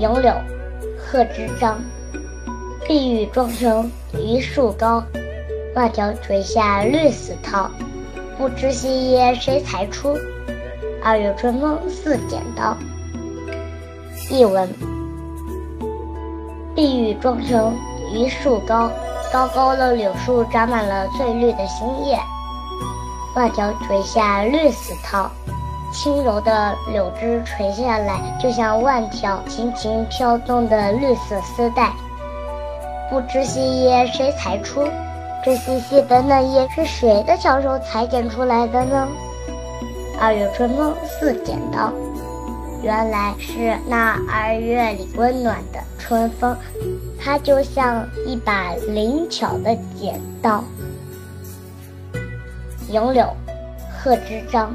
杨柳，贺知章。碧玉妆成一树高，万条垂下绿丝绦。不知细叶谁裁出？二月春风似剪刀。译文：碧玉妆成一树高，高高的柳树长满了翠绿的新叶。万条垂下绿丝绦。轻柔的柳枝垂下来，就像万条轻轻飘动的绿色丝带。不知细叶谁裁出？这细细的嫩叶是谁的巧手裁剪出来的呢？二月春风似剪刀，原来是那二月里温暖的春风，它就像一把灵巧的剪刀。杨柳，贺知章。